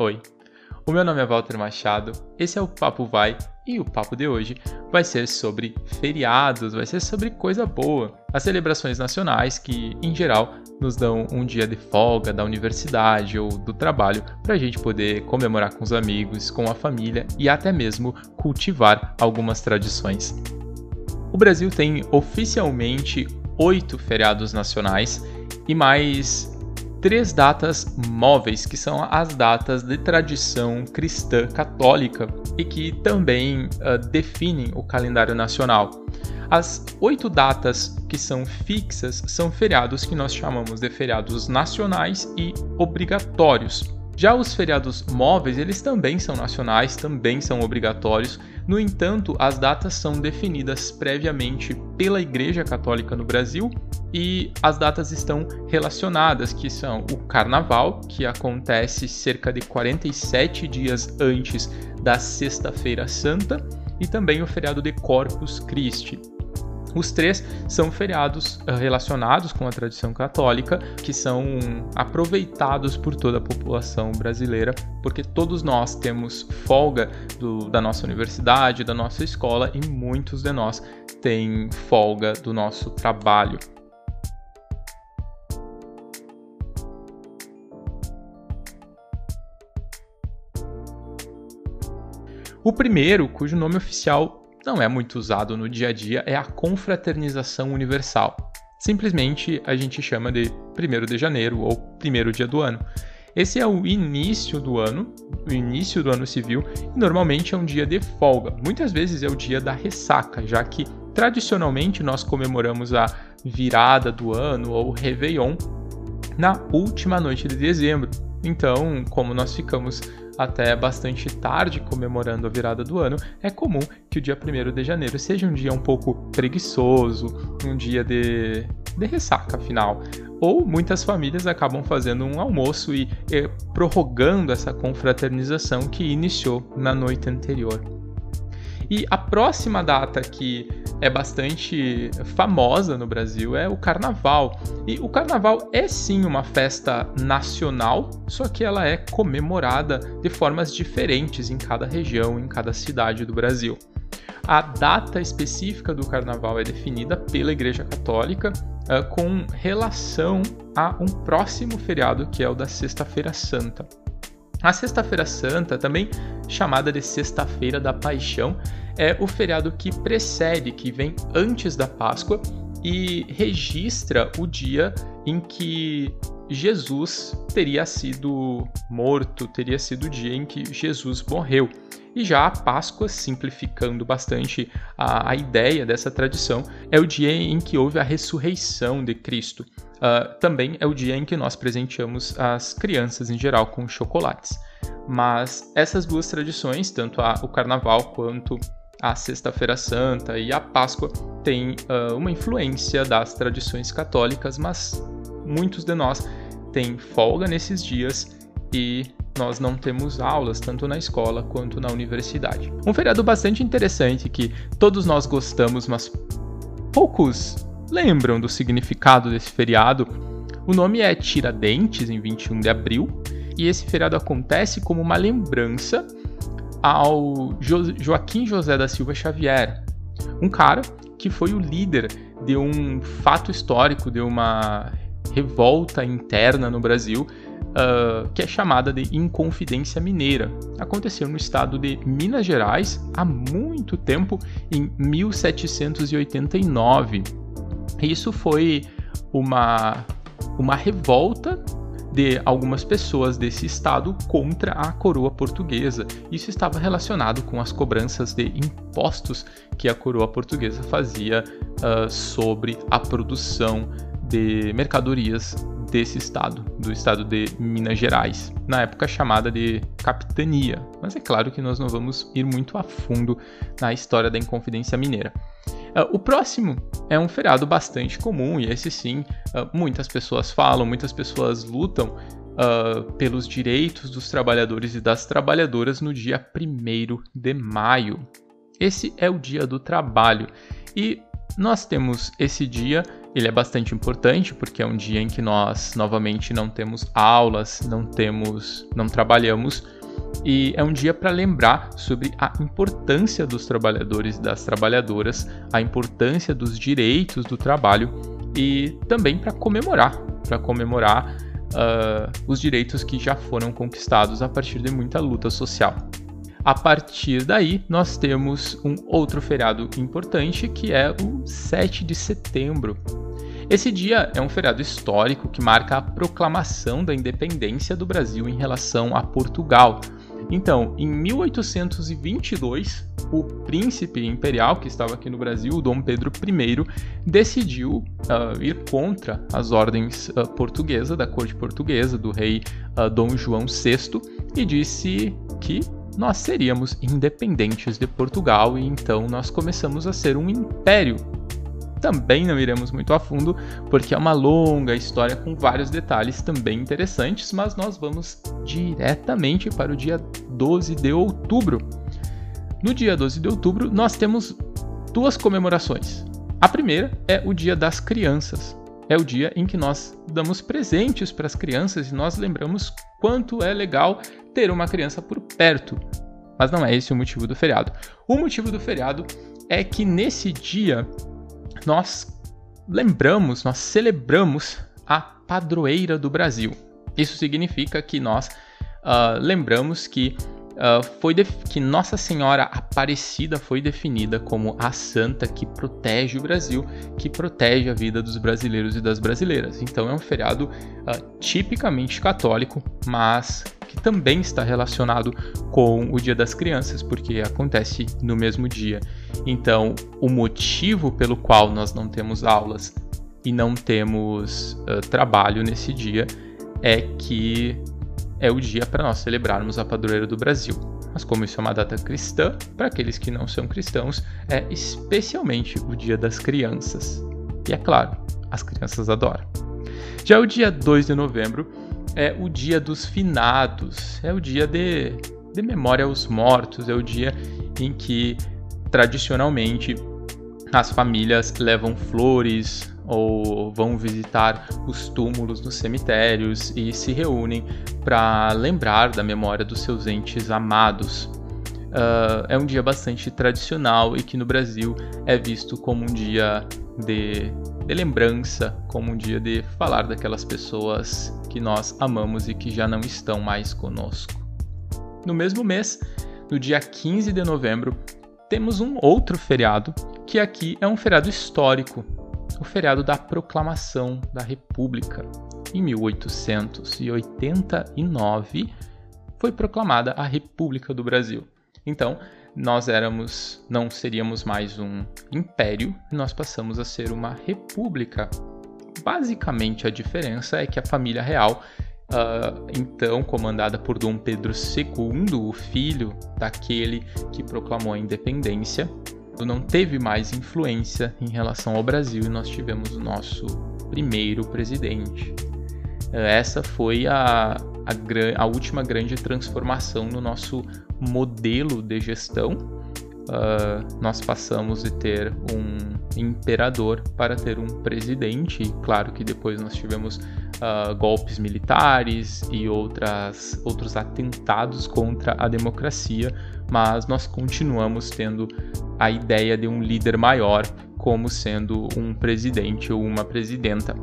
Oi, o meu nome é Walter Machado, esse é o Papo Vai e o papo de hoje vai ser sobre feriados, vai ser sobre coisa boa, as celebrações nacionais que, em geral, nos dão um dia de folga da universidade ou do trabalho para a gente poder comemorar com os amigos, com a família e até mesmo cultivar algumas tradições. O Brasil tem oficialmente oito feriados nacionais e mais três datas móveis, que são as datas de tradição cristã católica e que também uh, definem o calendário nacional. As oito datas que são fixas são feriados que nós chamamos de feriados nacionais e obrigatórios. Já os feriados móveis, eles também são nacionais, também são obrigatórios. No entanto, as datas são definidas previamente pela Igreja Católica no Brasil e as datas estão relacionadas, que são o Carnaval, que acontece cerca de 47 dias antes da Sexta-feira Santa, e também o feriado de Corpus Christi, os três são feriados eh, relacionados com a tradição católica, que são aproveitados por toda a população brasileira, porque todos nós temos folga do, da nossa universidade, da nossa escola, e muitos de nós têm folga do nosso trabalho. O primeiro, cujo nome oficial não é muito usado no dia a dia é a confraternização universal. Simplesmente a gente chama de 1 de janeiro ou primeiro dia do ano. Esse é o início do ano, o início do ano civil, e normalmente é um dia de folga. Muitas vezes é o dia da ressaca, já que tradicionalmente nós comemoramos a virada do ano ou Réveillon na última noite de dezembro. Então, como nós ficamos até bastante tarde comemorando a virada do ano, é comum que o dia 1 de janeiro seja um dia um pouco preguiçoso, um dia de, de ressaca, afinal. Ou muitas famílias acabam fazendo um almoço e, e prorrogando essa confraternização que iniciou na noite anterior. E a próxima data que é bastante famosa no Brasil é o Carnaval. E o Carnaval é sim uma festa nacional, só que ela é comemorada de formas diferentes em cada região, em cada cidade do Brasil. A data específica do Carnaval é definida pela Igreja Católica uh, com relação a um próximo feriado que é o da Sexta-feira Santa. A Sexta-feira Santa, também chamada de Sexta-feira da Paixão, é o feriado que precede, que vem antes da Páscoa e registra o dia em que Jesus teria sido morto, teria sido o dia em que Jesus morreu. E já a Páscoa, simplificando bastante a, a ideia dessa tradição, é o dia em que houve a ressurreição de Cristo. Uh, também é o dia em que nós presenteamos as crianças em geral com chocolates. Mas essas duas tradições, tanto a, o Carnaval quanto a Sexta-feira Santa e a Páscoa, têm uh, uma influência das tradições católicas, mas muitos de nós têm folga nesses dias e nós não temos aulas tanto na escola quanto na universidade. Um feriado bastante interessante que todos nós gostamos, mas poucos lembram do significado desse feriado. O nome é Tiradentes, em 21 de abril, e esse feriado acontece como uma lembrança ao jo Joaquim José da Silva Xavier, um cara que foi o líder de um fato histórico, de uma revolta interna no Brasil uh, que é chamada de Inconfidência Mineira. Aconteceu no estado de Minas Gerais há muito tempo, em 1789. Isso foi uma, uma revolta de algumas pessoas desse estado contra a coroa portuguesa. Isso estava relacionado com as cobranças de impostos que a coroa portuguesa fazia uh, sobre a produção de mercadorias desse estado, do estado de Minas Gerais, na época chamada de capitania. Mas é claro que nós não vamos ir muito a fundo na história da Inconfidência Mineira. Uh, o próximo é um feriado bastante comum, e esse sim, uh, muitas pessoas falam, muitas pessoas lutam uh, pelos direitos dos trabalhadores e das trabalhadoras no dia 1 de maio. Esse é o dia do trabalho, e nós temos esse dia ele é bastante importante porque é um dia em que nós novamente não temos aulas, não temos, não trabalhamos e é um dia para lembrar sobre a importância dos trabalhadores e das trabalhadoras, a importância dos direitos do trabalho e também para comemorar, para comemorar uh, os direitos que já foram conquistados a partir de muita luta social. A partir daí, nós temos um outro feriado importante que é o 7 de setembro. Esse dia é um feriado histórico que marca a proclamação da independência do Brasil em relação a Portugal. Então, em 1822, o príncipe imperial que estava aqui no Brasil, Dom Pedro I, decidiu uh, ir contra as ordens uh, portuguesas, da corte portuguesa, do rei uh, Dom João VI, e disse que nós seríamos independentes de Portugal e então nós começamos a ser um império. Também não iremos muito a fundo, porque é uma longa história com vários detalhes também interessantes, mas nós vamos diretamente para o dia 12 de outubro. No dia 12 de outubro, nós temos duas comemorações. A primeira é o Dia das Crianças. É o dia em que nós damos presentes para as crianças e nós lembramos quanto é legal ter uma criança por perto. Mas não é esse o motivo do feriado. O motivo do feriado é que nesse dia nós lembramos, nós celebramos a padroeira do Brasil. Isso significa que nós uh, lembramos que uh, foi que Nossa Senhora Aparecida foi definida como a santa que protege o Brasil, que protege a vida dos brasileiros e das brasileiras. Então é um feriado uh, tipicamente católico, mas que também está relacionado com o Dia das Crianças, porque acontece no mesmo dia. Então, o motivo pelo qual nós não temos aulas e não temos uh, trabalho nesse dia é que é o dia para nós celebrarmos a padroeira do Brasil. Mas como isso é uma data cristã, para aqueles que não são cristãos, é especialmente o Dia das Crianças. E é claro, as crianças adoram. Já o dia 2 de novembro é o dia dos finados, é o dia de, de memória aos mortos, é o dia em que tradicionalmente as famílias levam flores ou vão visitar os túmulos nos cemitérios e se reúnem para lembrar da memória dos seus entes amados. Uh, é um dia bastante tradicional e que no Brasil é visto como um dia de, de lembrança, como um dia de falar daquelas pessoas que nós amamos e que já não estão mais conosco. No mesmo mês, no dia 15 de novembro, temos um outro feriado, que aqui é um feriado histórico, o feriado da Proclamação da República. Em 1889 foi proclamada a República do Brasil. Então, nós éramos, não seríamos mais um império, nós passamos a ser uma república. Basicamente, a diferença é que a família real, uh, então comandada por Dom Pedro II, o filho daquele que proclamou a independência, não teve mais influência em relação ao Brasil e nós tivemos o nosso primeiro presidente. Essa foi a, a, a última grande transformação no nosso modelo de gestão. Uh, nós passamos de ter um imperador para ter um presidente. E claro que depois nós tivemos uh, golpes militares e outras, outros atentados contra a democracia, mas nós continuamos tendo a ideia de um líder maior como sendo um presidente ou uma presidenta.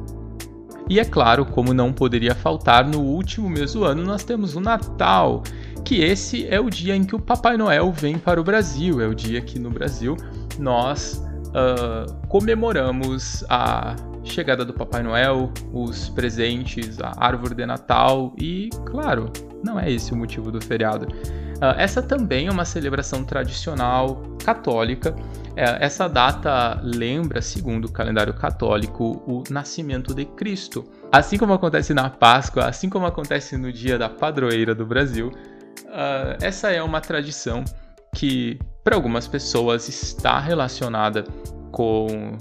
E é claro, como não poderia faltar, no último mês do ano nós temos o Natal, que esse é o dia em que o Papai Noel vem para o Brasil, é o dia que no Brasil nós uh, comemoramos a chegada do Papai Noel, os presentes, a árvore de Natal e, claro, não é esse o motivo do feriado. Uh, essa também é uma celebração tradicional católica. É, essa data lembra, segundo o calendário católico, o nascimento de Cristo. Assim como acontece na Páscoa, assim como acontece no dia da padroeira do Brasil, uh, essa é uma tradição que, para algumas pessoas, está relacionada com,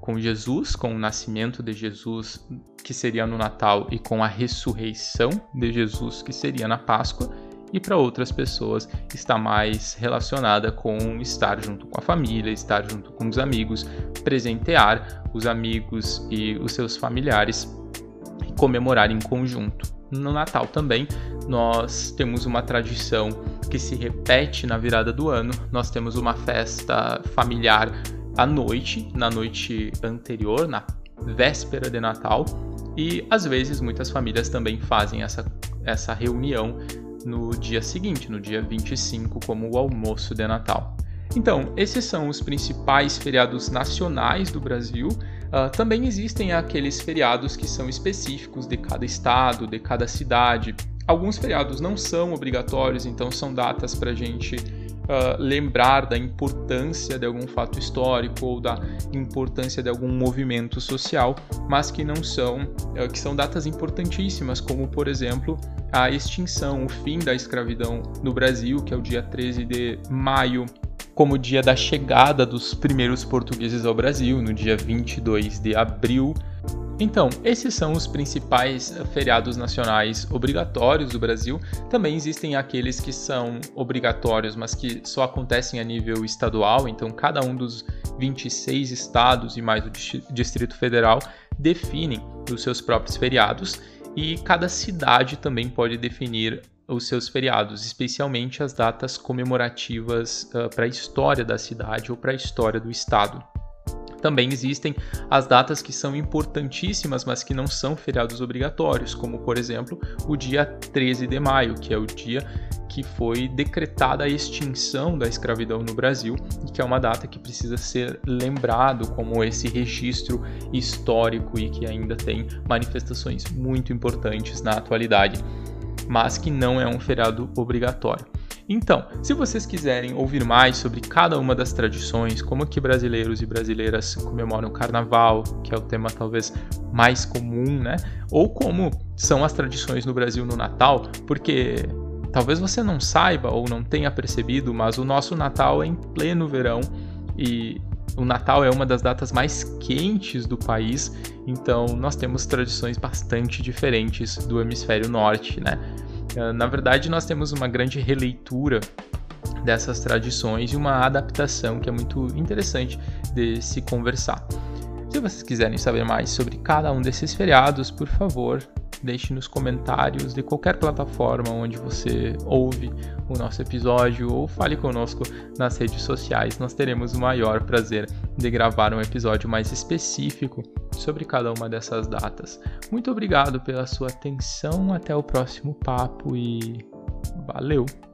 com Jesus, com o nascimento de Jesus, que seria no Natal, e com a ressurreição de Jesus, que seria na Páscoa e para outras pessoas está mais relacionada com estar junto com a família, estar junto com os amigos, presentear os amigos e os seus familiares e comemorar em conjunto. No Natal também, nós temos uma tradição que se repete na virada do ano. Nós temos uma festa familiar à noite, na noite anterior, na véspera de Natal, e às vezes muitas famílias também fazem essa, essa reunião no dia seguinte, no dia 25, como o almoço de Natal. Então, esses são os principais feriados nacionais do Brasil. Uh, também existem aqueles feriados que são específicos de cada estado, de cada cidade. Alguns feriados não são obrigatórios, então são datas para a gente uh, lembrar da importância de algum fato histórico ou da importância de algum movimento social, mas que não são, uh, que são datas importantíssimas, como por exemplo a extinção, o fim da escravidão no Brasil, que é o dia 13 de maio como dia da chegada dos primeiros portugueses ao Brasil, no dia 22 de abril. Então, esses são os principais feriados nacionais obrigatórios do Brasil. Também existem aqueles que são obrigatórios, mas que só acontecem a nível estadual. Então, cada um dos 26 estados e mais o Distrito Federal definem os seus próprios feriados e cada cidade também pode definir os seus feriados, especialmente as datas comemorativas uh, para a história da cidade ou para a história do estado. Também existem as datas que são importantíssimas, mas que não são feriados obrigatórios, como por exemplo o dia 13 de maio, que é o dia que foi decretada a extinção da escravidão no Brasil e que é uma data que precisa ser lembrado como esse registro histórico e que ainda tem manifestações muito importantes na atualidade mas que não é um feriado obrigatório. Então, se vocês quiserem ouvir mais sobre cada uma das tradições, como que brasileiros e brasileiras comemoram o carnaval, que é o tema talvez mais comum, né? Ou como são as tradições no Brasil no Natal, porque talvez você não saiba ou não tenha percebido, mas o nosso Natal é em pleno verão e o Natal é uma das datas mais quentes do país, então nós temos tradições bastante diferentes do hemisfério norte, né? Eh, na verdade, nós temos uma grande releitura dessas tradições e uma adaptação que é muito interessante de se conversar. Se vocês quiserem saber mais sobre cada um desses feriados, por favor, deixe nos comentários de qualquer plataforma onde você ouve o nosso episódio ou fale conosco nas redes sociais. Nós teremos o maior prazer de gravar um episódio mais específico sobre cada uma dessas datas. Muito obrigado pela sua atenção, até o próximo papo e valeu!